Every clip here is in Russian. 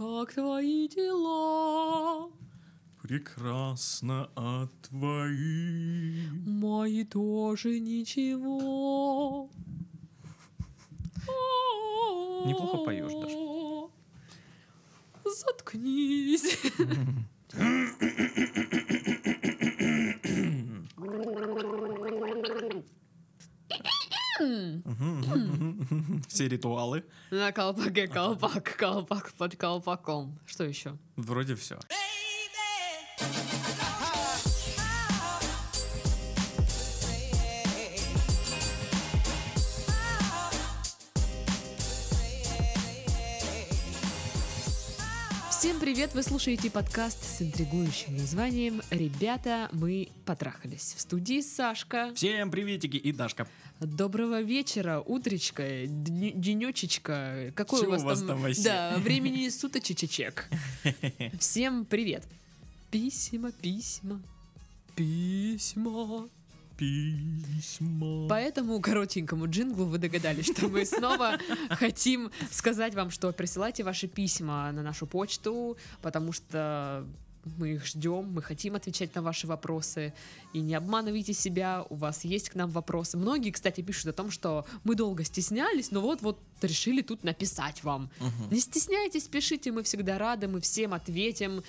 как твои дела? Прекрасно, а твои... Мои тоже ничего. Неплохо поешь, Даш. Заткнись. Все ритуалы. На колпаке колпак, колпак под колпаком. Что еще? Вроде все. Всем привет! Вы слушаете подкаст с интригующим названием «Ребята, мы потрахались». В студии Сашка. Всем приветики и Дашка. Доброго вечера, утречка, денечечка. Какой Чего у вас, у вас там вообще? Да, времени суточечек. Всем привет. Письма, письма, письма. Письма. По этому коротенькому джинглу вы догадались, что мы снова хотим сказать вам, что присылайте ваши письма на нашу почту, потому что мы их ждем, мы хотим отвечать на ваши вопросы. И не обманывайте себя, у вас есть к нам вопросы. Многие, кстати, пишут о том, что мы долго стеснялись, но вот-вот решили тут написать вам. Мгм. Не стесняйтесь, пишите, мы всегда рады, мы всем ответим.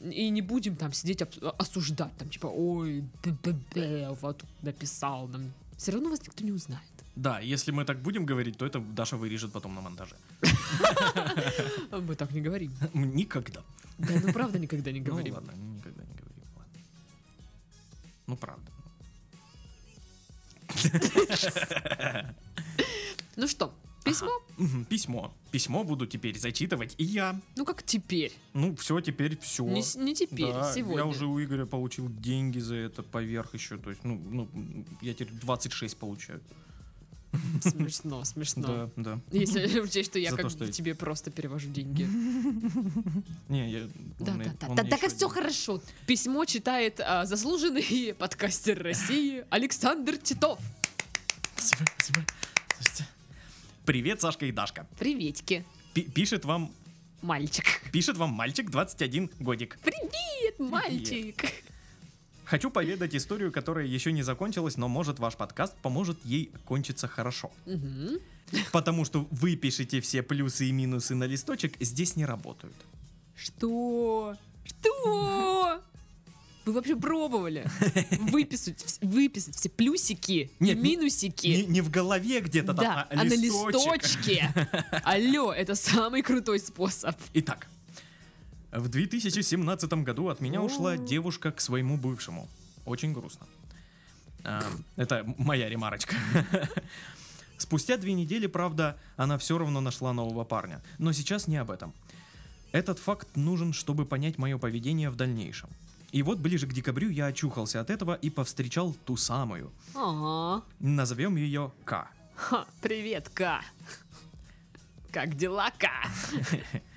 И не будем там сидеть осуждать, там типа, ой, б-б-б, вот написал нам. Все равно вас никто не узнает. Да, если мы так будем говорить, то это Даша вырежет потом на монтаже. Мы так не говорим. Никогда. Да, ну правда никогда не Ну говорим. ладно, никогда не говорим. ладно. Ну правда. Ну что, письмо? Письмо. Письмо буду теперь зачитывать и я. Ну как теперь? Ну, все, теперь все. Не, не теперь, Да, сегодня. Я уже у Игоря получил деньги за это поверх еще. То есть, ну, ну я теперь 26 получаю. Смешно, смешно. Да, да. Если учесть, что я За как то, что тебе просто перевожу деньги. Не, я... Да, да, да. Да, так и все хорошо. Письмо читает а, заслуженный подкастер России Александр Титов. Спасибо, спасибо. Слушайте. Привет, Сашка и Дашка. Приветики, Пи- пишет вам, мальчик. пишет вам мальчик 21 годик. Привет, мальчик. Хочу поведать историю, которая еще не закончилась, но может ваш подкаст поможет ей кончиться хорошо. Потому что вы пишете все плюсы и минусы на листочек, здесь не работают. Что? Что? Вы вообще пробовали выписать, выписать все плюсики Нет, не- минусики? Не, не в голове где-то там, да, а, а на листочек. листочке. Алло, это самый крутой способ. Итак, в 2017 году от меня ушла девушка к своему бывшему. Очень грустно. А, это моя ремарочка. Спустя две недели, правда, она все равно нашла нового парня. Но сейчас не об этом. Этот факт нужен, чтобы понять мое поведение в дальнейшем. И вот ближе к декабрю я очухался от этого и повстречал ту самую. Ага. Назовем ее К. Ха, привет, Ка. Как дела, Ка?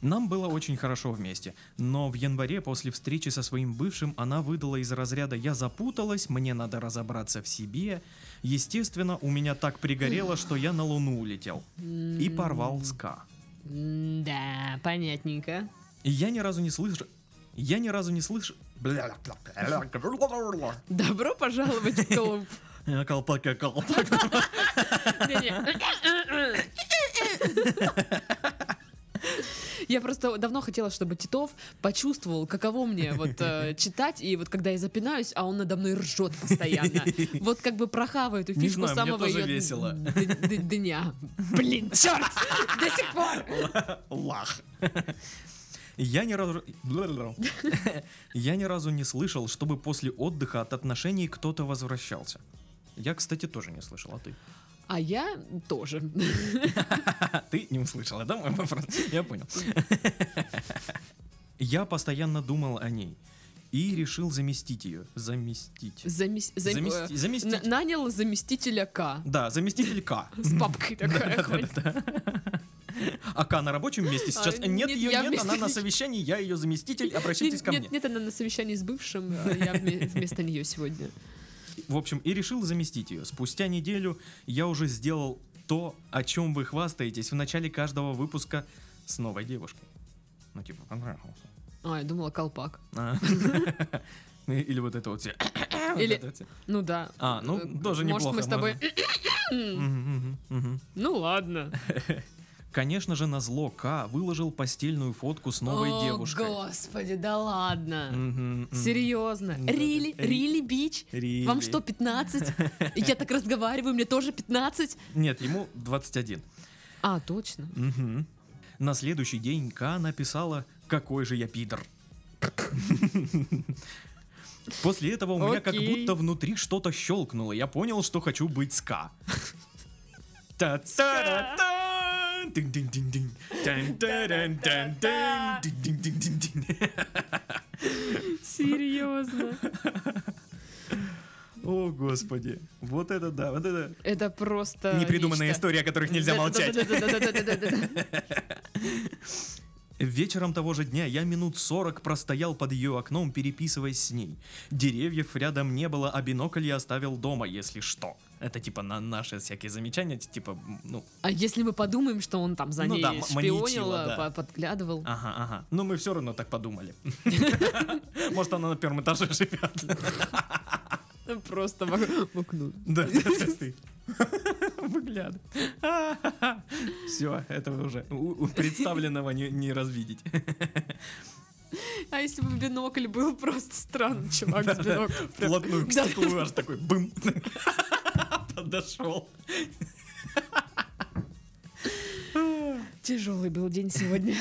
Нам было очень хорошо вместе, но в январе после встречи со своим бывшим она выдала из разряда «я запуталась, мне надо разобраться в себе». Естественно, у меня так пригорело, что я на луну улетел и порвал ска. Да, понятненько. И я ни разу не слышу... Я ни разу не слышу... Добро пожаловать в клуб. Колпак, колпак. Я просто давно хотела, чтобы Титов почувствовал, каково мне вот э, читать, и вот когда я запинаюсь, а он надо мной ржет постоянно. Вот как бы прохаваю эту фишку знаю, мне самого её весело. дня. Блин, черт! До сих пор! Лах. Я ни разу... Я ни разу не слышал, чтобы после отдыха от отношений кто-то возвращался. Я, кстати, тоже не слышал, а ты? А я тоже. Ты не услышала, да, мой вопрос? Я понял. Я постоянно думал о ней и решил заместить ее. Заместить. Замес- зам- Замести- э, заместить. на- Нанял заместителя К. Да, заместитель К. С папкой такая ходит. А К на рабочем месте сейчас? А, Нет, нет, ее нет, вместо она на совещании, я ее заместитель, обращайтесь Нет, ко мне. нет, нет, она на совещании с бывшим, а я вме- вместо нее сегодня. В общем, и решил заместить ее. Спустя неделю я уже сделал то, о чем вы хвастаетесь в начале каждого выпуска с новой девушкой. Ну, типа, понравился. А, я думала, колпак. А. Или вот это вот все. Или-. Ну да. А, ну, Э, тоже Может, неплохо, мы с тобой... Ну ладно. Конечно же, на зло К выложил постельную фотку с новой О, девушкой. господи, да ладно. Мгм, мгм. Серьезно? Рили? Ри- Рили, бич? Вам что, 15? Я так разговариваю, мне тоже 15? Нет, ему 21. А, точно. Мгм. На следующий день К написала «Какой же я пидор». После этого у меня как будто внутри что-то щелкнуло. Я понял, что хочу быть с К. дин дин дин дин Серьезно. О, господи. Вот это да, вот это... Это просто... Непридуманные нечто. история, о которых нельзя молчать. Вечером того же дня я минут сорок простоял под ее окном, переписываясь с ней. Деревьев рядом не было, а бинокль я оставил дома, если что. Это типа на наши всякие замечания, типа, ну, А если мы подумаем, что он там за Ну ней да, шпионил, маньячила, да. по- подглядывал? ага, ага. Но мы все равно так подумали. Может, она на первом этаже живет. Просто в окно. Да, ты. Выглядывает. Все, этого уже представленного не, развидеть. А если бы бинокль был просто странный чувак с биноклем? Вплотную к Да. стеклу аж такой бым. Подошел. Тяжелый был день сегодня.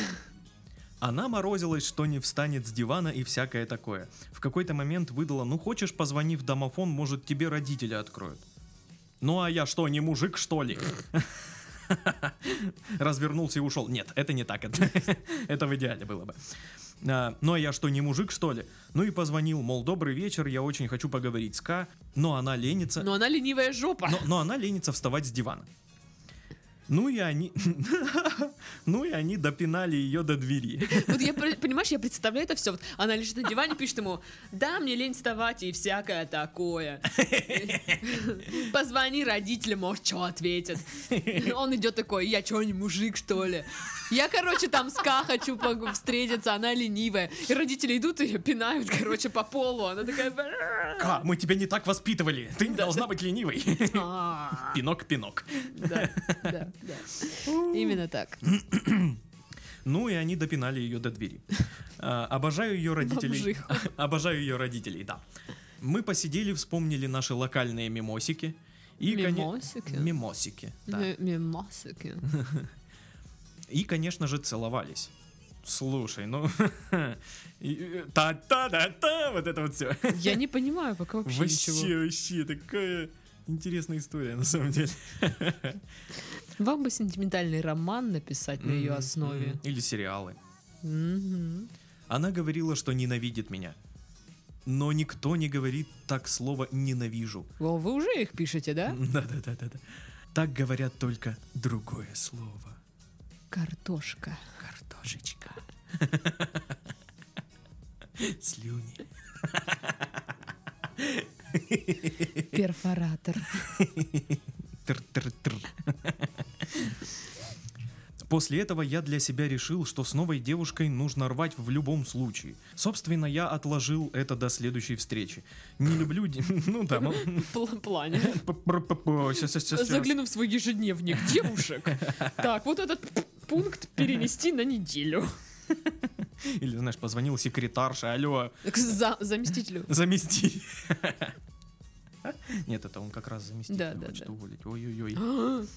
Она морозилась, что не встанет с дивана и всякое такое. В какой-то момент выдала, ну хочешь, позвони в домофон, может тебе родители откроют. Ну а я что, не мужик, что ли? Развернулся и ушел. Нет, это не так. Это, это в идеале было бы. Ну а я что, не мужик, что ли? Ну и позвонил, мол, добрый вечер, я очень хочу поговорить с К, но она ленится. Но она ленивая жопа. Но, но она ленится вставать с дивана. Ну и они... ну и они допинали ее до двери. Вот я, понимаешь, я представляю это все. Вот она лежит на диване, пишет ему, да, мне лень вставать и всякое такое. Позвони родителям, может, что ответят. Он идет такой, я что, не мужик, что ли? Я, короче, там с Ка хочу встретиться, она ленивая. И родители идут и ее пинают, короче, по полу. Она такая... Ка, мы тебя не так воспитывали. Ты не должна быть ленивой. «А». Пинок-пинок. Да, да, да. Именно так. Ну и они допинали ее до двери. А, обожаю ее родителей. Обожаю ее родителей, да. Мы посидели, вспомнили наши локальные мимосики. И, коне- Мимосики? Мимосики, да. М- Мимасики. И, конечно же, целовались. Слушай, ну... и- Та-та-да-та, вот это вот все. Я не понимаю пока вообще Вообще, ничего. вообще, такая интересная история, на самом деле. Вам бы сентиментальный роман написать на ее основе. Или сериалы. Она говорила, что ненавидит меня. Но никто не говорит так слово «ненавижу». О, вы уже их пишете, да? Да-да-да-да. Так говорят только другое слово. Картошка. Картошечка. Слюни. Перфоратор. Тр-тр-тр. После этого я для себя решил, что с новой девушкой нужно рвать в любом случае. Собственно, я отложил это до следующей встречи. Не люблю... Ну да. Пл- плане. Загляну в свой ежедневник девушек. Так, вот этот пункт перенести на неделю. Или, знаешь, позвонил секретарша, алло, за- заместителю. замести. Нет, это он как раз заместитель Да, да, хочет да. уволить. Ой-ой-ой.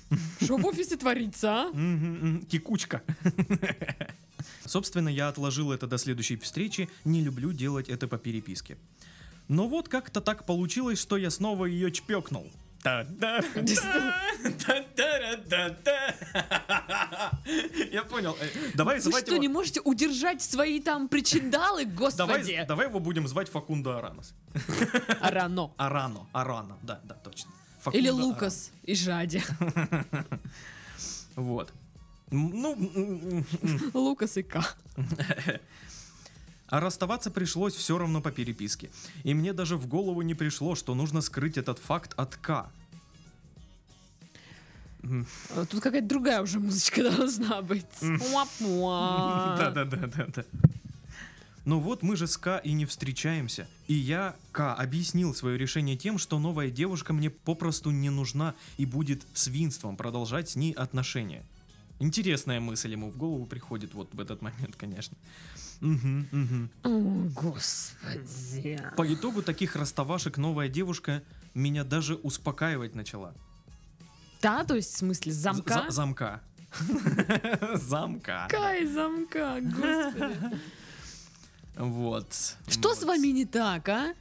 Что в офисе творится, а? Текучка. Собственно, я отложил это до следующей встречи. Не люблю делать это по переписке. Но вот как-то так получилось, что я снова ее чпекнул. Я понял. Давай Вы звать что, не можете удержать свои там причиндалы, господи? давай его будем звать Факунда Аранос. Арано. Арано, Арано, да, да, точно. Или Лукас и Жади. Вот. Ну. Лукас и К. А расставаться пришлось все равно по переписке. И мне даже в голову не пришло, что нужно скрыть этот факт от К. А Тут какая-то другая уже музычка должна быть. Да-да-да-да-да. Ну вот мы же с К и не встречаемся. И я, К, объяснил свое решение тем, что новая девушка мне попросту не нужна и будет свинством продолжать с ней отношения. Интересная мысль ему в голову приходит вот в этот момент, конечно. Мгм, мгм. О, господи. По итогу таких расставашек новая девушка меня даже успокаивать начала. Да, то есть в смысле замка? За- замка. Замка. Кай замка, господи. Вот. Что с вами не так, а?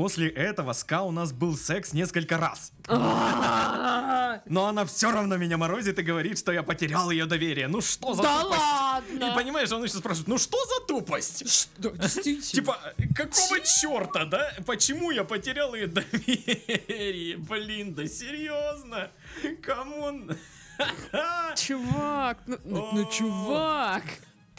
После этого с Ка у нас был секс несколько раз. Но она все равно меня морозит и говорит, что я потерял ее доверие. Ну что за Да тупость? И ладно! понимаешь, он еще спрашивает, ну что за тупость? Что, действительно? Типа, какого черта, да? Почему я потерял ее доверие? Блин, да серьезно? Come on. Чувак, ну, ну, ну, чувак,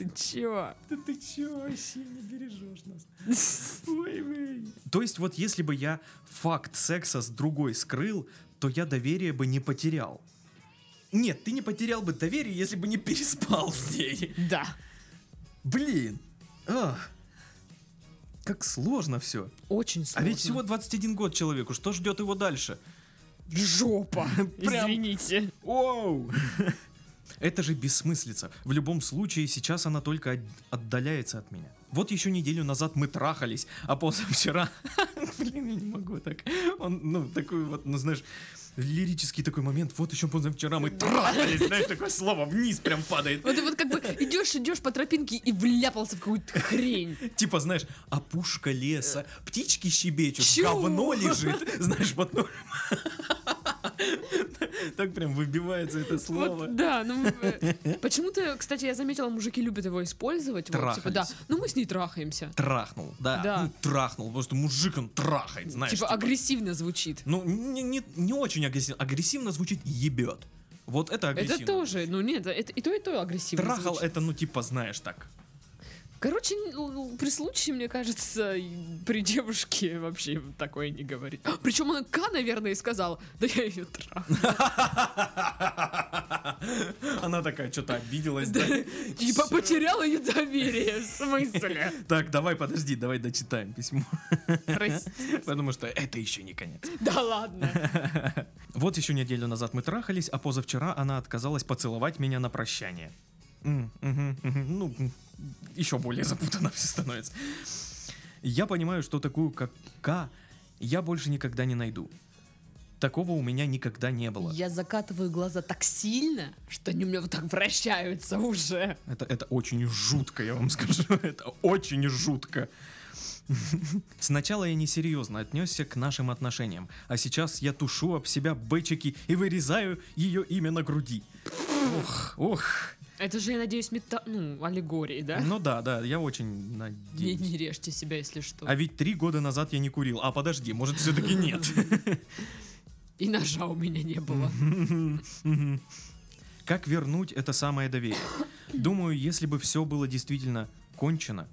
ты чё? Да ты че вообще не бережешь нас? Ой, ой. То есть вот если бы я факт секса с другой скрыл, то я доверие бы не потерял. Нет, ты не потерял бы доверие, если бы не переспал с ней. Да. Блин. Ах. Как сложно все. Очень А сложно. ведь всего 21 год человеку, что ждет его дальше? жопа. Прям- Извините. Оу! Это же бессмыслица. В любом случае, сейчас она только от- отдаляется от меня. Вот еще неделю назад мы трахались, а позавчера... Блин, я не могу так. Он, ну, такой вот, ну, знаешь, лирический такой момент. Вот еще позавчера мы трахались, знаешь, такое слово вниз прям падает. Вот ты вот как бы идешь, идешь по тропинке и вляпался в какую-то хрень. Типа, знаешь, опушка леса, птички щебечут, говно лежит. Знаешь, вот... Так прям выбивается это слово. Вот, да, ну э, почему-то, кстати, я заметила, мужики любят его использовать. Вот, типа, да, ну мы с ней трахаемся. Трахнул, да. Да. Ну, трахнул, потому что мужик он трахает, знаешь. типа агрессивно звучит. Ну, не, не, не очень агрессивно. Агрессивно звучит ебет. Вот это агрессивно. Это тоже, ну нет, это и то, и то агрессивно Трахал звучит. это, ну, типа, знаешь, так. Короче, при случае, мне кажется, и при девушке вообще такое не говорит. Причем она К, наверное, и сказала, да я ее трахну. Она такая, что-то обиделась, да? Типа потеряла ее доверие, в смысле? Так, давай, подожди, давай дочитаем письмо. Потому что это еще не конец. Да ладно. Вот еще неделю назад мы трахались, а позавчера она отказалась поцеловать меня на прощание. Ну, еще более запутанно все становится. Я понимаю, что такую, как К, я больше никогда не найду. Такого у меня никогда не было. Я закатываю глаза так сильно, что они у меня вот так вращаются уже. Это, это очень жутко, я вам скажу. Это очень жутко. Сначала я несерьезно отнесся к нашим отношениям, а сейчас я тушу об себя бэчики и вырезаю ее имя на груди. Ох, ох. Это же, я надеюсь, мета... ну, аллегории, да? Ну да, да, я очень Не, надеюсь. не режьте себя, если что. А ведь три года назад я не курил. А подожди, может все-таки нет. И ножа у меня не было. Как вернуть это самое доверие? Думаю, если бы все было действительно кончено,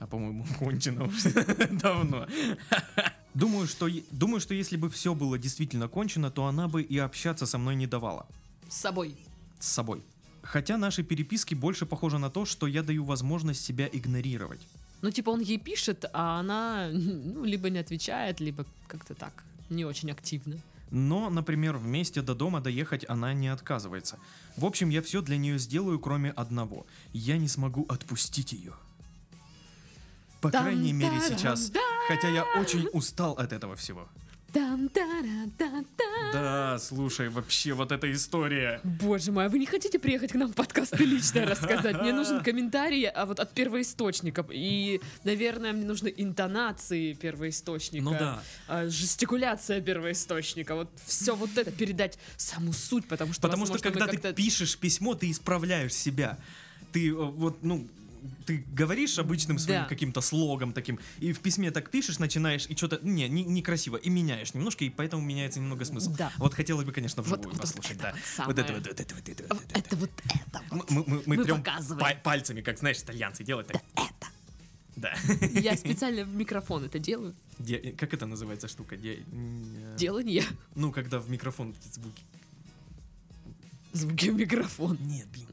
а по-моему кончено давно. Думаю, что думаю, что если бы все было действительно кончено, то она бы и общаться со мной не давала С собой. с собой. Хотя наши переписки больше похожи на то, что я даю возможность себя игнорировать. Ну, типа, он ей пишет, а она ну, либо не отвечает, либо как-то так, не очень активно. Но, например, вместе до дома доехать она не отказывается. В общем, я все для нее сделаю, кроме одного. Я не смогу отпустить ее. По крайней мере сейчас. Хотя я очень устал от этого всего. Да, слушай, вообще вот эта история. Боже мой, а вы не хотите приехать к нам в подкаст и лично рассказать? Мне нужен комментарий а вот от первоисточника. И, наверное, мне нужны интонации первоисточника. Ну да. а, Жестикуляция первоисточника. Вот все вот это передать саму суть, потому что, Потому что возможно, мы когда ты пишешь письмо, ты исправляешь себя. Ты э, вот, ну, ты говоришь обычным своим Да. каким-то слогом таким, и в письме так пишешь, начинаешь, и что-то, не, не- некрасиво, и меняешь немножко, и поэтому меняется немного смысл. Да. Вот хотелось бы, конечно, Вот- вживую вот послушать, это да. вот Вот это вот, вот это вот, это вот, Вот это вот. Это вот это вот. Мы, мы, мы Мы трем па- пальцами, как, знаешь, итальянцы делают так. Это. Да. Я специально в микрофон это делаю. Де- как это называется штука? Де- э, Делание. Ну, когда в микрофон эти звуки. звуки в микрофон. Нет, блин?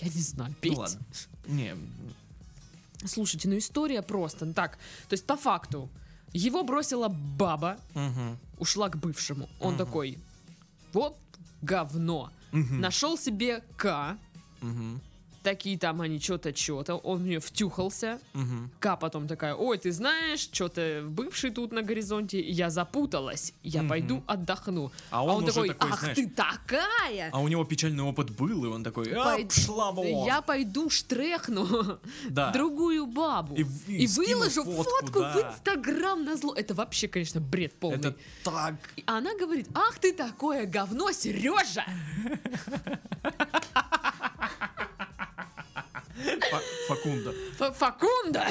Я не знаю, Ну петь. ладно. Не, Слушайте, ну история просто. Ну Так, то есть по факту, его бросила баба, мгм, ушла к бывшему. Он Мгм. такой, вот говно. мгм, Нашел себе К, мгм, такие там они что-то, что-то, он в нее втюхался. мгм. К потом такая, ой, ты знаешь, что-то бывший тут на горизонте, я запуталась, я Мгм. пойду отдохну. А он, уже такой, такой, ах знаешь, ты такая! а у него печальный опыт был, и он такой, а, Пой- пшла вон. Я пойду штрехну Да. другую бабу. И и И, выложу фотку, фотку, да. в Инстаграм на зло. Это вообще, конечно, бред полный. Это так... И она говорит, ах ты такое говно, Сережа! Фа- Факунда. Факунда!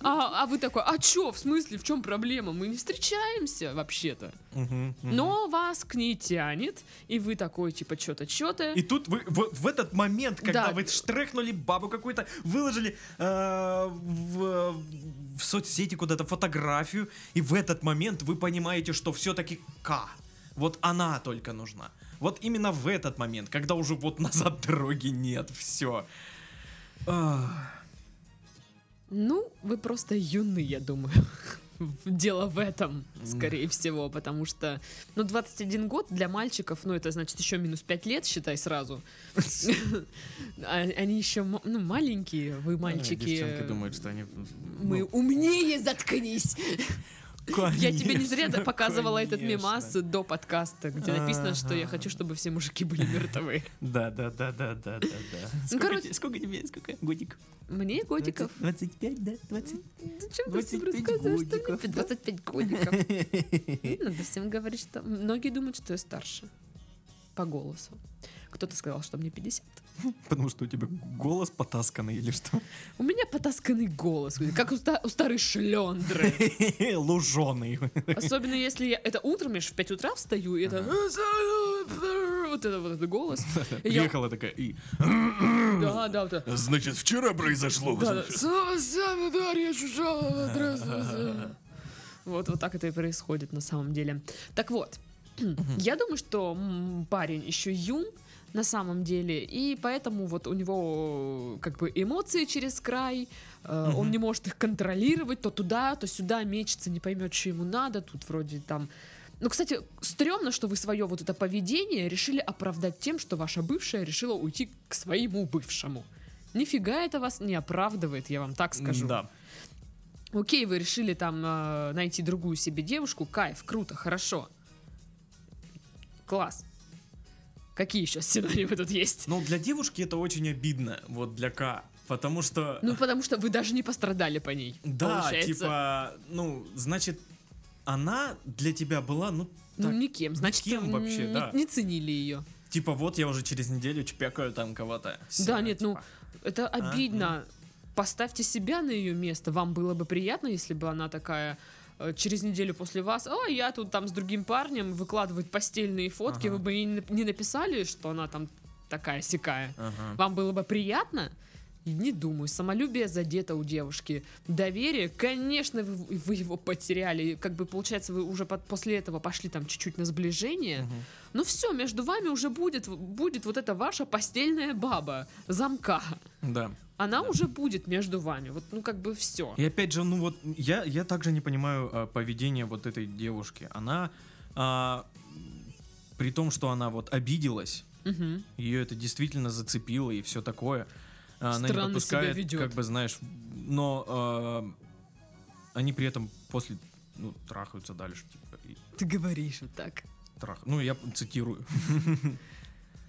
А, а вы такой, а чё, в смысле, в чем проблема? Мы не встречаемся вообще-то. Мгм, мгм. Но вас к ней тянет, и вы такой, типа, что-то, что-то. И тут вы в, в этот момент, когда Да. вы штрехнули бабу какую-то, выложили э, в, в соцсети куда-то фотографию, и в этот момент вы понимаете, что все-таки К. Вот она только нужна. Вот именно в этот момент, когда уже вот назад дороги нет, все. Ну, вы просто юны, я думаю. Дело в этом, скорее всего, потому что, ну, 21 год для мальчиков, ну, это значит еще минус 5 лет, считай сразу. А Они еще, ну, маленькие, вы мальчики. Девчонки думают, что они... Мы ну, умнее, заткнись. Я тебе не зря конечно, показывала этот конечно. мемас до подкаста, где написано, что я хочу, чтобы все мужики были мертвы. Да, да, да, да, да, да, да. Ну, короче- сколько тебе, сколько годик? Мне годиков. 25, да? 20? Зачем ты всем 25 рассказываешь, что мне да? 25 годиков? Надо всем говорить, что... Многие думают, что я старше. По голосу. Кто-то сказал, что мне 50. Потому что у тебя голос потасканный или что? У меня потасканный голос, как у, ста- у старой шлендры. Луженый. Особенно если я... Это утром, я же в 5 утра встаю, и это... Вот это вот этот голос. Приехала такая и... Да, да, вот. Значит, вчера произошло. Да, да. значит». С- с- Дарья Чужова, здравствуйте. Вот, вот так это и происходит на самом деле. Так вот, я думаю, что парень еще юн на самом деле, и поэтому вот у него как бы эмоции через край, э, он Мгм. не может их контролировать, то туда, то сюда мечется, не поймет, что ему надо, тут вроде там... Ну, кстати, стрёмно, что вы свое вот это поведение решили оправдать тем, что ваша бывшая решила уйти к своему бывшему. Нифига это вас не оправдывает, я вам так скажу. Да. Окей, вы решили там э, найти другую себе девушку, кайф, круто, хорошо. Класс. Какие еще синонимы тут есть? Но для девушки это очень обидно, вот для К. Потому что... Ну, потому что вы даже не пострадали по ней. да, получается. типа, ну, значит, она для тебя была, ну, Ну, так, никем. Значит, никем вообще, не, да. не ценили ее. типа, вот я уже через неделю чпякаю там кого-то. Да, нет, ну, типа. это А, обидно. Поставьте себя на ее место. Вам было бы приятно, если бы она такая через неделю после вас, а я тут там с другим парнем выкладывает постельные фотки, Ага. вы бы ей не нап- не написали, что она там такая сякая. Ага. Вам было бы приятно? Не думаю. Самолюбие задето у девушки. Доверие, конечно, вы, вы его потеряли. Как бы, получается, вы уже под- после этого пошли там чуть-чуть на сближение. Мгм. Ну все, между вами уже будет, будет вот эта ваша постельная баба, замка. Да. Она Да. уже будет между вами. Вот, ну, как бы все. И опять же, ну вот, я, я также не понимаю а, поведение вот этой девушки. Она, а, при том, что она вот обиделась, ее это действительно зацепило и все такое, а, она не Странно пропускает, себя ведет. как бы, знаешь, но а, они при этом после, ну, трахаются дальше, типа, и Ты говоришь вот так. трах... Ну, я цитирую.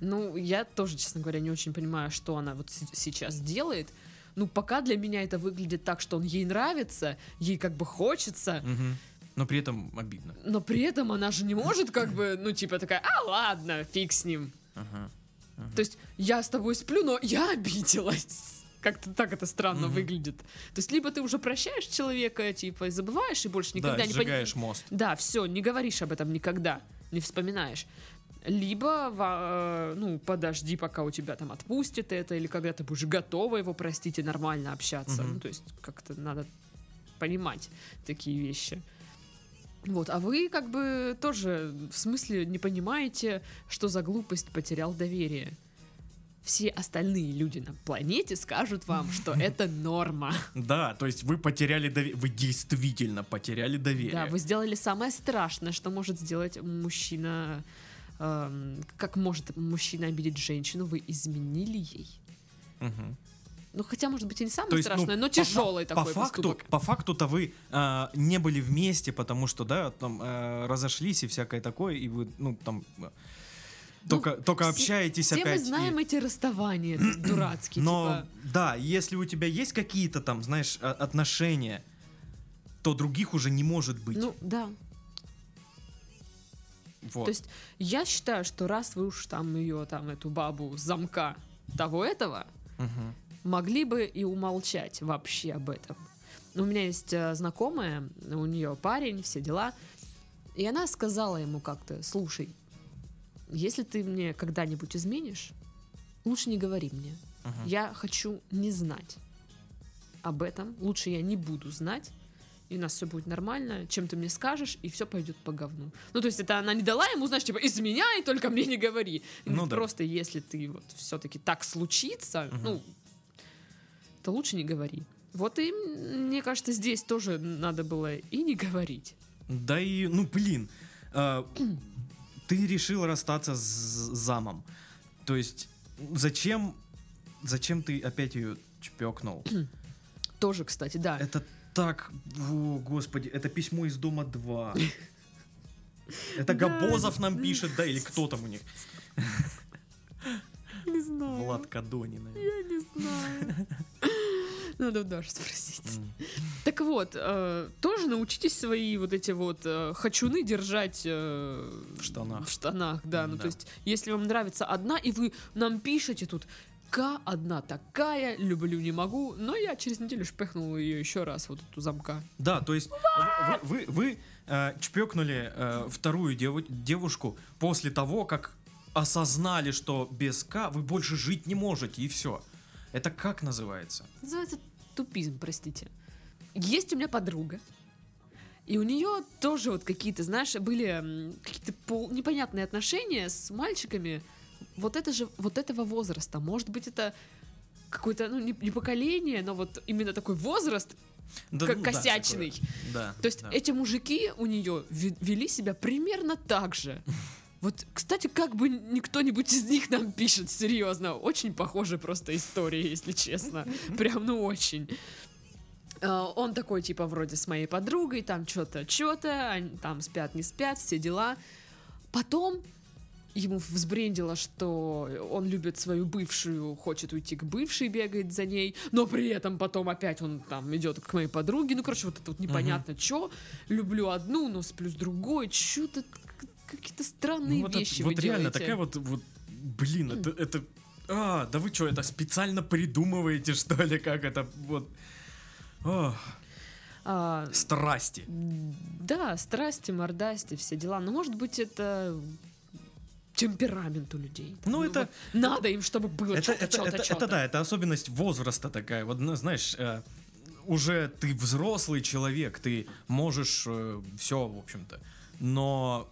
Ну, я тоже, честно говоря, не очень понимаю, что она вот сейчас делает. Ну, пока для меня это выглядит так, что он ей нравится, ей как бы хочется, Мгм. Но при этом обидно. но при этом она же не может как бы, ну, типа такая, а ладно, фиг с ним. Ага. То есть я с тобой сплю, но я обиделась. Как-то так это странно Мгм. выглядит. То есть либо ты уже прощаешь человека, типа, и забываешь, и больше никогда да, не пон- сжигаешь мост. Да, все, не говоришь об этом никогда, не вспоминаешь. Либо, э, ну, подожди, пока у тебя там отпустит это, или когда ты будешь готова его простить и нормально общаться. Мгм. Ну, то есть как-то надо понимать такие вещи. Вот, а вы как бы тоже в смысле не понимаете, что за глупость потерял доверие. Все остальные люди на планете скажут вам, что это норма. Да, то есть вы потеряли доверие. Вы действительно потеряли доверие. Да, вы сделали самое страшное, что может сделать мужчина. Как может мужчина обидеть женщину? Вы изменили ей. Мгм. Ну, хотя, может быть, и не самое ну, страшное, но по тяжелый фа- такой по факту, поступок. По факту-то вы а, не были вместе, потому что, да, там э, разошлись и всякое такое, и вы, ну, там, э, только, только все- общаетесь Все опять. мы и- знаем эти расставания ду- дурацкие, Но, типа... да, если у тебя есть какие-то там, знаешь, о- отношения, то других уже не может быть. Ну, да. Вот. То есть я считаю, что раз вы уж там ее, там, эту бабу с замка того-этого, Мгм. могли бы и умолчать вообще об этом. У меня есть э, знакомая, у нее парень, все дела, и она сказала ему как-то, слушай, если ты мне когда-нибудь изменишь, лучше не говори мне. Мгм. Я хочу не знать об этом, лучше я не буду знать, и у нас все будет нормально, чем ты мне скажешь, и все пойдет по говну. Ну, то есть это она не дала ему, знаешь, типа, изменяй, только мне не говори. И Ну говорит, да. Просто если ты вот все-таки так случится, Мгм. ну, то лучше не говори. Вот и мне кажется, здесь тоже надо было и не говорить. Да и, ну, блин, э, ты решил расстаться с замом. То есть, зачем, зачем ты опять ее чпекнул? Тоже, кстати, да. Это так, о, господи, это письмо из дома 2. Это Габозов нам пишет, да, или кто там у них? не знаю. Влад Кадонин. Я не знаю. Надо у Даши спросить. Так вот, э, тоже научитесь свои вот эти вот э, хочуны держать э, В штанах. В штанах, да. Ну, Да. то есть, если вам нравится одна, и вы нам пишете тут, К одна такая, люблю, не могу, но я через неделю шпехнул ее еще раз, вот эту замка. Да, то есть вы, вы, вы, э, чпекнули э, вторую деву- девушку после того, как осознали, что без К вы больше жить не можете, и все. Это как называется? Называется тупизм, простите. Есть у меня подруга, и у нее тоже вот какие-то, знаешь, были какие-то пол- непонятные отношения с мальчиками вот, это же, вот этого возраста. Может быть, это какое-то, ну, не, не поколение, но вот именно такой возраст, Да, Ко- ну да, косячный. такое. Да. То есть да. эти мужики у нее ве- вели себя примерно так же. Вот, кстати, как бы ни кто-нибудь из них нам пишет, серьезно, очень похожи просто истории, если честно. Прям, ну, очень. Э, Он такой, типа, вроде с моей подругой, там что-то, что-то, они там спят, не спят, все дела. Потом ему взбрендило, что он любит свою бывшую, хочет уйти к бывшей, бегает за ней, но при этом потом опять он там идет к моей подруге. Ну, короче, вот это вот непонятно, что. Люблю одну, но сплю с другой. Что-то какие-то странные Ну, вот это- вещи вот вы реально делаете. такая вот, вот, блин, это, это, а, да вы что, это специально придумываете, что ли, как это, вот, Ох, А, страсти. Да, страсти, мордасти, все дела. Но может быть это темперамент у людей. Там, Ну, это- вот надо им, чтобы было Это, что-то, это, что-то, это, что-то. это да, это особенность возраста такая. Вот, ну, знаешь, э, уже ты взрослый человек, ты можешь все, в общем-то, но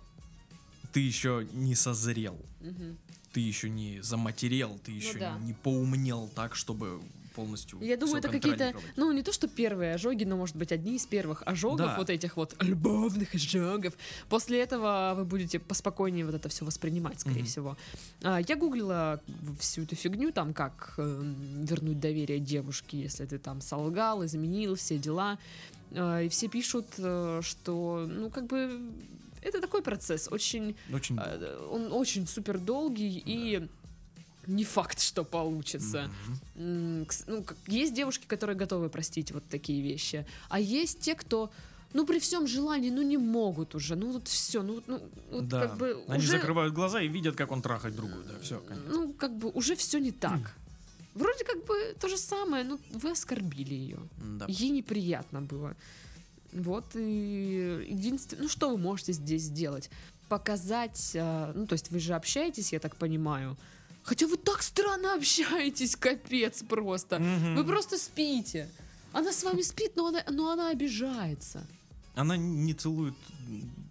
ты еще не созрел, Мгм. ты еще не заматерел, ты еще Ну да. не поумнел так, чтобы полностью. Я думаю, это какие-то, ну, не то, что первые ожоги, но, может быть, одни из первых ожогов, Да. вот этих вот любовных ожогов. После этого вы будете поспокойнее вот это все воспринимать, скорее Мгм. всего. А, Я гуглила всю эту фигню, там, как эм, вернуть доверие девушке, если ты там солгал, изменил, все дела. А, И все пишут, э, что, ну, как бы, это такой процесс, очень Очень. э, он очень супер долгий и не факт, что получится. Кс- Ну, есть девушки, которые готовы простить вот такие вещи, а есть те, кто, ну, при всем желании, ну, не могут уже, ну, вот все, ну, ну, вот да. как бы Они уже, закрывают глаза и видят, как он трахает другую. Да, все, конец. ну, как бы уже все не так. Вроде как бы то же самое, но вы оскорбили ее. Да. Ей неприятно было. Вот и единственное, ну что вы можете здесь сделать? Показать, а, ну то есть вы же общаетесь, я так понимаю. Хотя вы так странно общаетесь, капец просто. Мгм. Вы просто спите. Она с вами спит, но она, но она обижается. Она не целует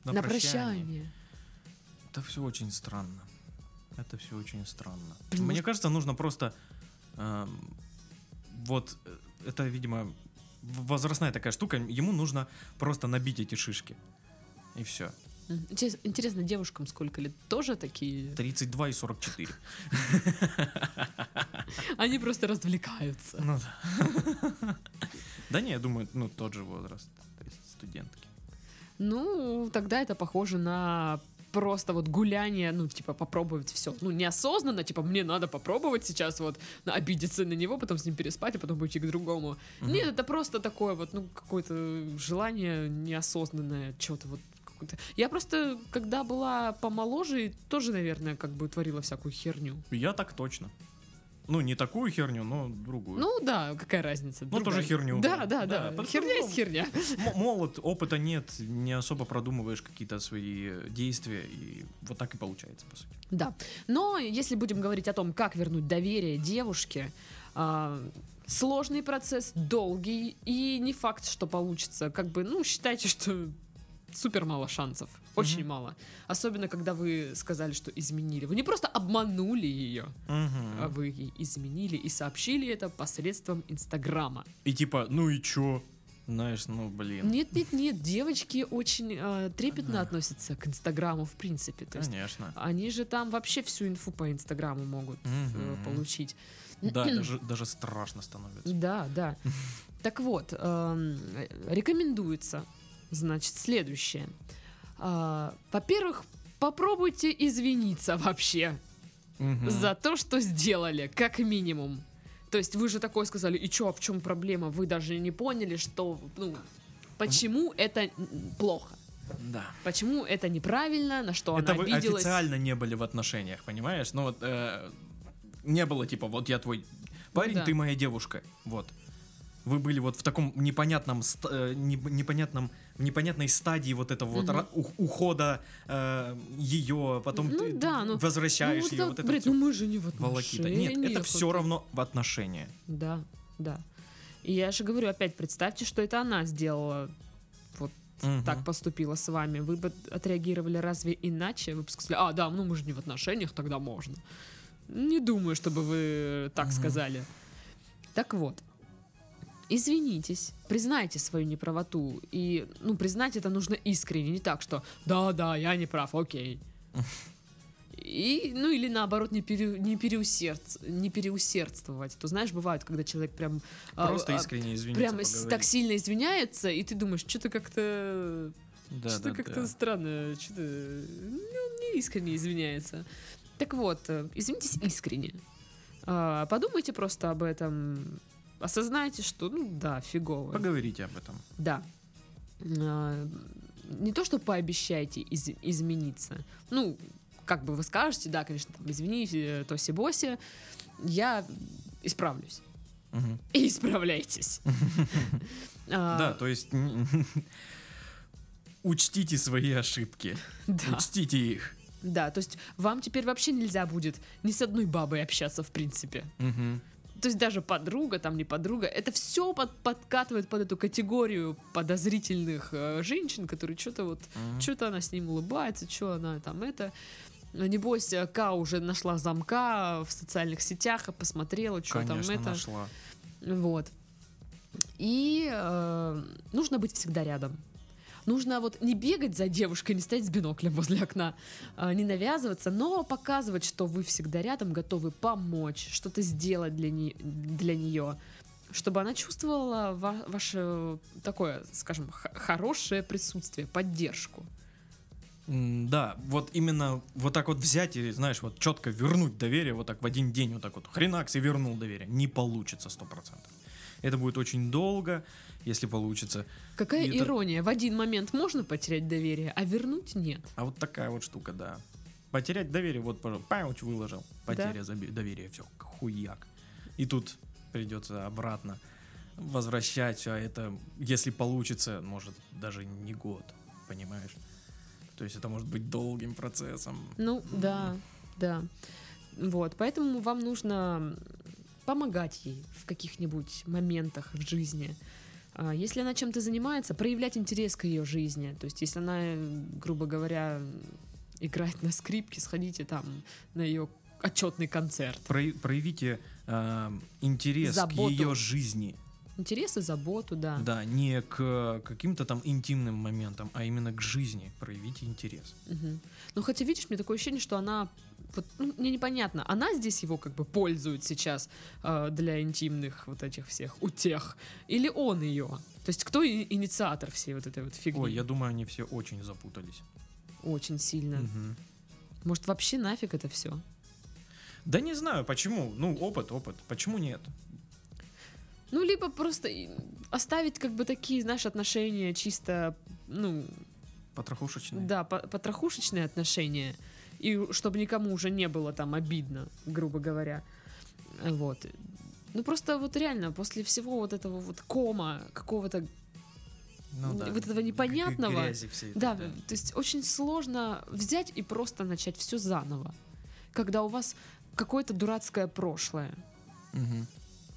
на, На прощание. прощание. Это все очень странно. Это все очень странно. Блин, Мне кажется, нужно просто эм, вот э, это, видимо, возрастная такая штука. Ему нужно просто набить эти шишки. И все. Интересно, девушкам сколько лет? Тоже такие? 32 и 44. Они просто развлекаются. Ну да. Да не, я думаю, ну тот же возраст. То есть студентки. Ну, тогда это похоже на просто вот гуляние, ну, типа, попробовать все. Ну, неосознанно, типа, мне надо попробовать сейчас вот обидеться на него, потом с ним переспать, а потом пойти к другому. Мгм. Нет, это просто такое вот, ну, какое-то желание неосознанное, чего-то вот. Я просто, когда была помоложе, тоже, наверное, как бы творила всякую херню. Я так точно. Ну, не такую херню, но другую. Ну да, какая разница. Ну, другая. тоже херню. Да, да, Да, да. Херня есть херня. М- молод, опыта нет, не особо продумываешь какие-то свои действия, и вот так и получается, по сути. Да. Но если будем говорить о том, как вернуть доверие девушке, а, сложный процесс, долгий, и не факт, что получится. Как бы, ну, считайте, что супер мало шансов. Очень Мгм. мало. Особенно, когда вы сказали, что изменили. Вы не просто обманули ее, а вы ей изменили и сообщили это посредством Инстаграма. И типа, ну и чё? Знаешь, ну блин. Нет, нет, нет, девочки очень э, трепетно относятся к Инстаграму, в принципе. То есть Конечно. они же там вообще всю инфу по Инстаграму могут э, Мгм. получить. Да, даже, даже страшно становится. Да, да. Так вот, эм, рекомендуется, значит, следующее. А, Во-первых, попробуйте извиниться вообще Мгм. за то, что сделали, как минимум. То есть вы же такое сказали, и чё, а в чем проблема? Вы даже не поняли, что, ну, почему это плохо, Да. почему это неправильно, на что Это она вы обиделась. официально не были в отношениях, понимаешь? Ну вот э, не было типа, вот я твой парень, да. ты моя девушка. Вот. Вы были вот в таком непонятном, э, не- непонятном, непонятной стадии вот этого вот Мгм. ра- у- ухода ее, потом Ну ты да, ну, возвращаешь ну, ее, вот это блин, всё ну мы же не в волокита. Нет, это отношениях, все вот равно в отношения. Да, да. И я же говорю, опять представьте, что это она сделала, вот Мгм. так поступила с вами. Вы бы отреагировали разве иначе? Вы бы сказали, а, да, ну мы же не в отношениях, тогда можно. Не думаю, чтобы вы так Мгм. сказали. Так вот, извинитесь, признайте свою неправоту. И, ну, признать это нужно искренне, не так, что да, да, я не прав, окей. И, ну или наоборот, не, пере, не, переусердц- не переусердствовать. То знаешь, бывает, когда человек прям... а, Просто а, искренне извиниться, Прям поговорить. так сильно извиняется, и ты думаешь, что-то как-то... Да, что-то да, как-то да. странно, что-то... Ну, не искренне извиняется. Так вот, э, извинитесь искренне. А, Подумайте просто об этом. Осознайте, что, ну да, фигово. Поговорите об этом. Да. А, Не то, что пообещайте из- измениться. Ну, как бы вы скажете, да, конечно, там, извини, э, Тоси-Боси, я исправлюсь. Мгм. И исправляйтесь. А, Да, то есть учтите свои ошибки. Учтите их. Да, то есть вам теперь вообще нельзя будет ни с одной бабой общаться, в принципе. Мгм. То есть даже подруга, там не подруга, это все подкатывает под эту категорию подозрительных э, женщин, которые что-то вот, Мгм. что-то она с ним улыбается, что она там это. Небось, э, Ка уже нашла замка в социальных сетях, посмотрела, что там Конечно, это. нашла. Вот. И э, нужно быть всегда рядом. Нужно вот не бегать за девушкой, не стоять с биноклем возле окна, а, не навязываться, но показывать, что вы всегда рядом, готовы помочь, что-то сделать для, не- для нее, чтобы она чувствовала ва- ваше такое, скажем, хорошее присутствие, поддержку. Да, вот именно вот так вот взять и, знаешь, вот четко вернуть доверие, вот так в один день вот так вот хренакс и вернул доверие. Не получится сто процентов. Это будет очень долго, если получится. Какая И это- ирония, в один момент можно потерять доверие, а вернуть нет. А вот такая вот штука, да. Потерять доверие, вот, пауч выложил. Потеря заби- доверия, все, хуяк. И тут придется обратно возвращать, а это, если получится, может, даже не год, понимаешь? То есть это может быть долгим процессом. Ну, да, да. Вот, поэтому вам нужно помогать ей в каких-нибудь моментах в жизни. А Если она чем-то занимается, проявлять интерес к ее жизни. То есть, если она, э, грубо говоря, играет на скрипке, сходите там на ее отчетный концерт. Про- проявите э, интерес Заботу. к ее жизни. Интерес и заботу, да. Да, не к каким-то там интимным моментам, а именно к жизни. Проявите интерес. Мгм. Ну, хотя, видишь, мне такое ощущение, что она... Вот, ну, мне непонятно, она здесь его как бы пользует сейчас э, для интимных вот этих всех утех, или он ее? То есть кто и- инициатор всей вот этой вот фигни? Ой, я думаю, они все очень запутались. Очень сильно. Мгм. Может, вообще нафиг это все? Да не знаю, почему. Ну, опыт, опыт. Почему нет? Ну, либо просто оставить как бы такие, знаешь, отношения чисто, ну, Потрохушечные. да, по- потрохушечные отношения, и чтобы никому уже не было там обидно, грубо говоря. Вот. Ну, просто вот реально, после всего вот этого вот кома, какого-то Ну вот этого непонятного, Грязи всей этой, Да, то есть очень сложно взять и просто начать все заново. Когда у вас какое-то дурацкое прошлое. Мгм.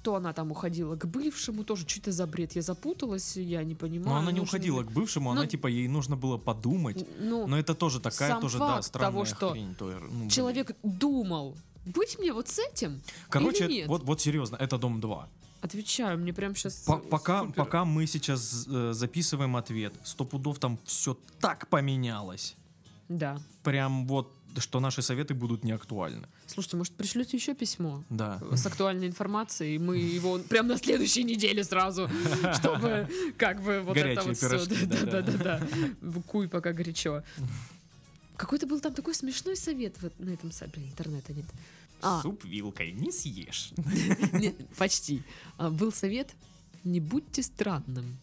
То она там уходила к бывшему, тоже что-то за бред. Я запуталась, я не понимаю. Но она не уходила ли- к бывшему, она Ну, типа ей нужно было подумать. Ну, Но это тоже такая сам тоже, да, факт странная того, что хрень. то- ну, человек думал, быть мне вот с этим? Короче, или нет? вот, вот серьезно, это дом 2. Отвечаю, мне прям сейчас... пока, пока мы сейчас э, записываем ответ, сто пудов там все так поменялось. Да. Прям вот, что наши советы будут неактуальны. Слушайте, может, пришлете еще письмо Да. с актуальной информацией, и мы его прям на следующей неделе сразу, чтобы как бы вот это вот все. пирожки, Да, да, да-да. да, да. Куй, пока горячо. Какой-то был там такой смешной совет вот на этом сайте. Интернета нет. А, Суп вилкой не съешь. почти. А, Был совет «Не будьте странным».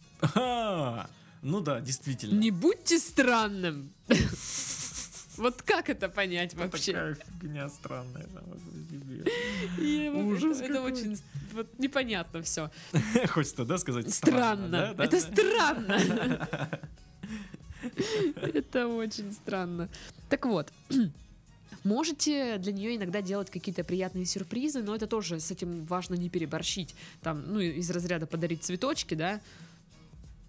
Ну да, действительно. Не будьте странным. Вот как это понять вообще? Такая фигня странная по себе. Ужас это, это очень вот непонятно все. Хочется, да, сказать? Странно. да, да, это да. странно. Это очень странно. Так вот. Можете для нее иногда делать какие-то приятные сюрпризы, но это тоже с этим важно не переборщить. Там, ну, из разряда подарить цветочки, да.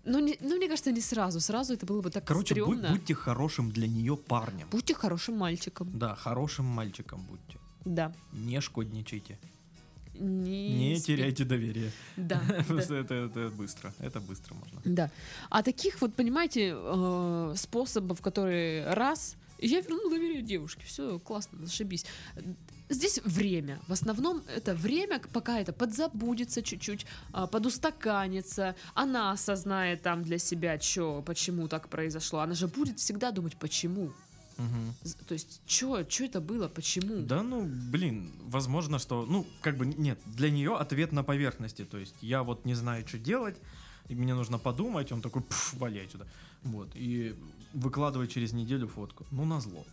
Ну, не, ну, мне кажется, не сразу. Сразу это было бы так Короче, будь- стрёмно. будьте хорошим для нее парнем. Будьте хорошим мальчиком. Да, хорошим мальчиком будьте. Да. Не шкодничайте. Не, Не спи- теряйте доверие. Да. это, это быстро. Это быстро можно. Да. А таких вот, понимаете, э, способов, которые раз, я вернул доверие девушке, все классно, зашибись. Здесь время. В основном это время, пока это подзабудется чуть-чуть, а, подустаканится, она осознает там для себя, что, почему так произошло. Она же будет всегда думать, почему. З- То есть, что, что это было, почему? Да, ну, блин, возможно, что, ну, как бы, нет, для нее ответ на поверхности, то есть я вот не знаю, что делать, и мне нужно подумать, он такой, пф, вали отсюда, вот, и выкладывает через неделю фотку, ну, на зло.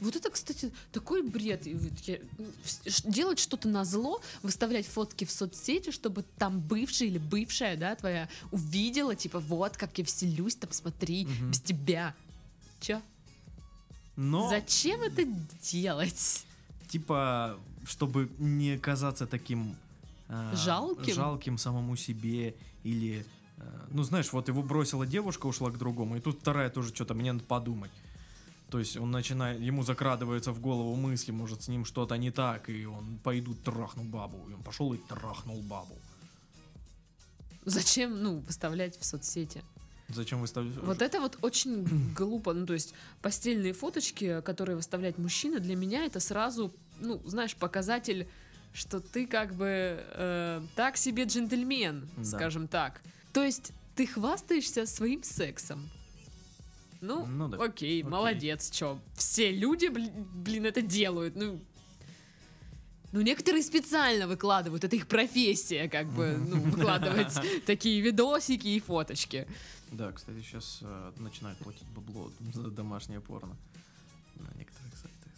Вот это, кстати, такой бред. Ш- делать что-то на зло, выставлять фотки в соцсети, чтобы там бывший или бывшая, да, твоя увидела, типа, вот как я вселюсь, там, смотри, Мгм. без тебя. Чё? Но, Зачем это делать? типа, чтобы не казаться таким а, Жалким? жалким самому себе, или, ну, знаешь, вот его бросила девушка, ушла к другому, и тут вторая тоже что-то, мне надо подумать. То есть он начинает, ему закрадывается в голову мысли, может с ним что-то не так, и он пойду трахну бабу. И он пошел и трахнул бабу. Зачем, ну, выставлять в соцсети? Зачем выставлять? Вот это вот очень глупо. Ну, то есть постельные фоточки, которые выставляет мужчина, для меня это сразу, ну, знаешь, показатель, что ты как бы э, так себе джентльмен, Да. скажем так. То есть ты хвастаешься своим сексом. Ну, Ну да. окей, Окей. молодец, чё. Все люди, бли- блин, это делают. Ну, ну, некоторые специально выкладывают, это их профессия, как бы, ну, выкладывать такие видосики и фоточки. Да, кстати, сейчас начинают платить бабло за домашнее порно на некоторых сайтах.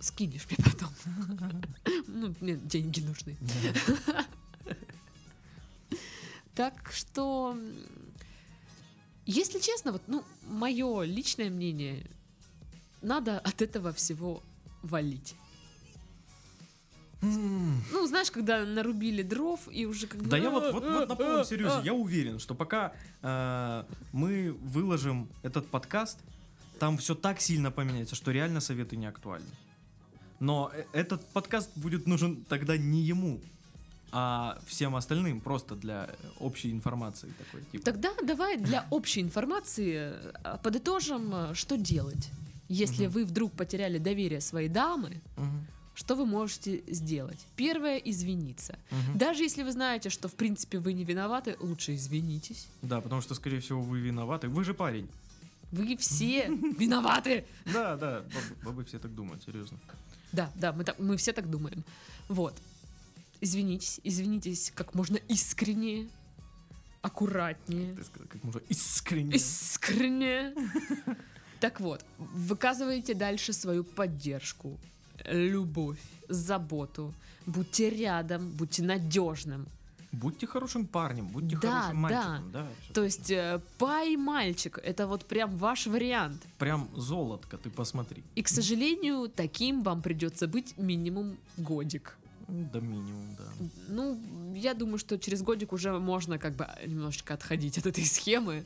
Скинешь мне потом. Ну, мне деньги нужны. Так что, если честно, вот, ну, мое личное мнение, надо от этого всего валить. Ну, знаешь, когда нарубили дров и уже как бы... Да я вот, вот, «А, вот на полном а, серьезе, а». я уверен, что пока э, мы выложим этот подкаст, там все так сильно поменяется, что реально советы не актуальны. Но э- этот подкаст будет нужен тогда не ему, а всем остальным, просто для общей информации такой. Типа. Тогда давай для общей информации э, подытожим, э, что делать. Если Мгм. вы вдруг потеряли доверие своей дамы, Мгм, что вы можете сделать? Первое — извиниться. мгм. Даже если вы знаете, что в принципе вы не виноваты, лучше извинитесь. Да, потому что, скорее всего, вы виноваты. Вы же парень. Вы все виноваты. Да, да, бабы, бабы все так думают, серьезно. Да, да, мы, так, мы все так думаем. Вот. Извинитесь, извинитесь как можно искреннее, аккуратнее. Ты сказал, как можно искренне. Искренне. Так вот, выказывайте дальше свою поддержку, любовь, заботу. Будьте рядом, будьте надежным. Будьте хорошим парнем, будьте Да, хорошим да. мальчиком. Да, всё. То есть э, пай мальчик это вот прям ваш вариант. Прям золотко, ты посмотри. И, к сожалению, таким вам придется быть минимум годик. Да минимум, да. Ну, я думаю, что через годик уже можно как бы немножечко отходить от этой схемы.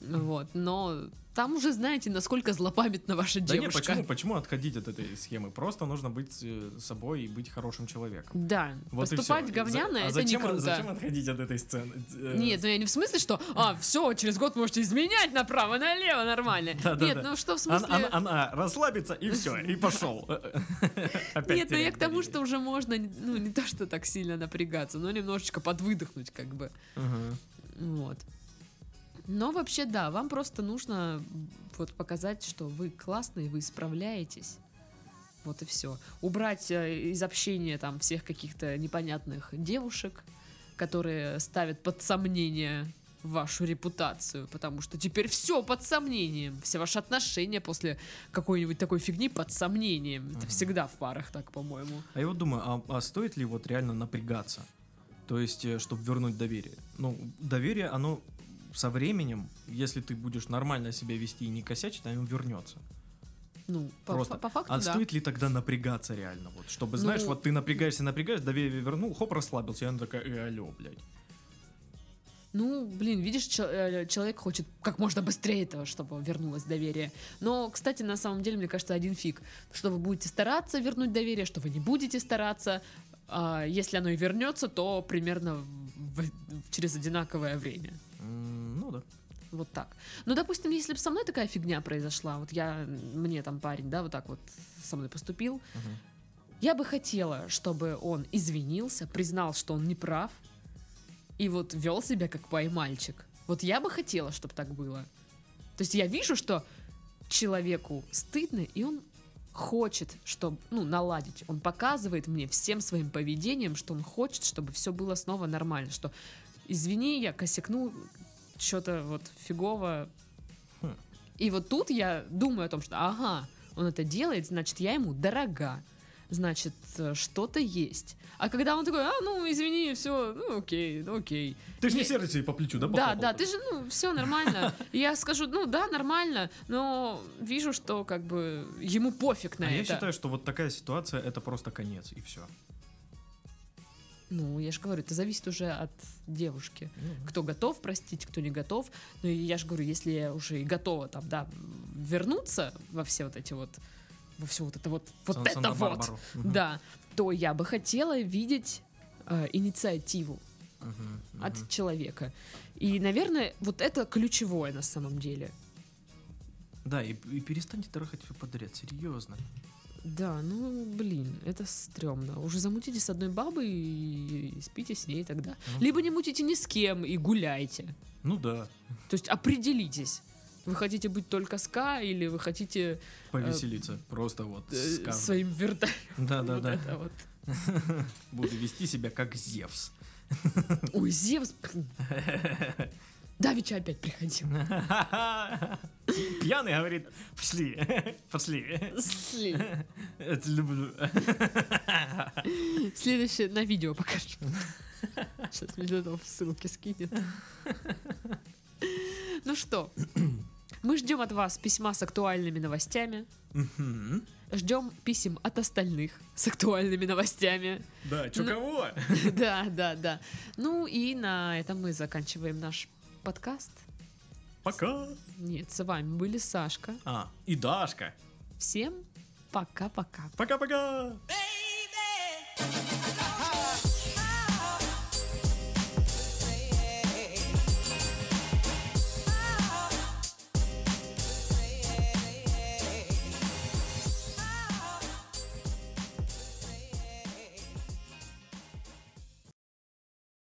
Вот, но там уже знаете, насколько злопамятна ваша Да девушка. почему, почему отходить от этой схемы? Просто нужно быть э, собой и быть хорошим человеком. Да, Вот поступать говняно За- а это зачем, не круто. Зачем отходить от этой сцены? Э, Нет, ну я не в смысле, что, а, все, через год можете изменять направо-налево нормально. Да-да-да. Нет, ну что в Она, смысле... она- она расслабится и все, и пошел. Нет, ну я к тому, что уже можно, ну не то, что так сильно напрягаться, но немножечко подвыдохнуть как бы. Вот. Но вообще, да, вам просто нужно вот показать, что вы классные, вы справляетесь. Вот и все. Убрать э, из общения там всех каких-то непонятных девушек, которые ставят под сомнение вашу репутацию, потому что теперь все под сомнением. Все ваши отношения после какой-нибудь такой фигни под сомнением. Это Мгм. всегда в парах так, по-моему. А я вот думаю, а, а стоит ли вот реально напрягаться? То есть, чтобы вернуть доверие. Ну, доверие, оно со временем, если ты будешь нормально себя вести и не косячить, оно вернется. Ну, Просто. по- по факту, А да. стоит ли тогда напрягаться реально? Вот, чтобы, знаешь, Ну- вот ты напрягаешься, напрягаешься, доверие вернул, хоп, расслабился, и она такая, э, алло, блядь. Ну, блин, видишь, э, человек хочет как можно быстрее этого, чтобы вернулось доверие. Но, кстати, на самом деле, мне кажется, один фиг. Что вы будете стараться вернуть доверие, что вы не будете стараться. А если оно и вернется, то примерно в- через одинаковое время. Вот так. Ну, допустим, если бы со мной такая фигня произошла, вот я, мне там парень, да, вот так вот со мной поступил, я бы хотела, чтобы он извинился, признал, что он не прав, и вот вел себя как пай-мальчик. Вот я бы хотела, чтобы так было. То есть я вижу, что человеку стыдно, и он хочет, чтобы, ну, наладить. Он показывает мне всем своим поведением, что он хочет, чтобы все было снова нормально, что извини, я косякнул, что-то вот фигово. Хм. И вот тут я думаю о том, что ага, он это делает, значит, я ему дорога. Значит, э, что-то есть. А когда он такой, а, ну, извини, все, ну, окей, ну, окей. Ты же не сердишься и по плечу, да? Да, да, ты же, ну, все нормально. Я скажу, ну, да, нормально, но вижу, что, как бы, ему пофиг на А это. я считаю, что вот такая ситуация это просто конец, и все. Ну, я же говорю, это зависит уже от девушки. Кто готов простить, кто не готов. Ну, и я же говорю, если я уже и готова там, да, вернуться во все вот эти вот, во все вот это вот, вот Сан- это вот. Мгм. да, то я бы хотела видеть э, инициативу Мгм, мгм. от человека. И, наверное, вот это ключевое на самом деле. Да, и, и перестаньте трахать все подряд, серьезно. Да, ну, блин, это стрёмно. Уже замутите с одной бабой и, и спите с ней тогда. Ну. Либо не мутите ни с кем и гуляйте. Ну да, То есть определитесь. Вы хотите быть только ска или вы хотите повеселиться, просто вот э, скажем. своим вертолетом? Да, да, вот да. это вот. Буду вести себя как Зевс. Ой, Зевс. Давича опять приходил. Пьяный говорит, пошли, пошли. Сли- Это люблю. Следующее на видео покажу. Сейчас Медведов ссылки скинет. Ну что, мы ждем от вас письма с актуальными новостями. Ждем писем от остальных с актуальными новостями. Да, чё Ну. кого? Да, да, да. Ну и на этом мы заканчиваем наш подкаст. Пока. С... Нет, с вами были Сашка. А, и Дашка. Всем пока-пока. Пока-пока.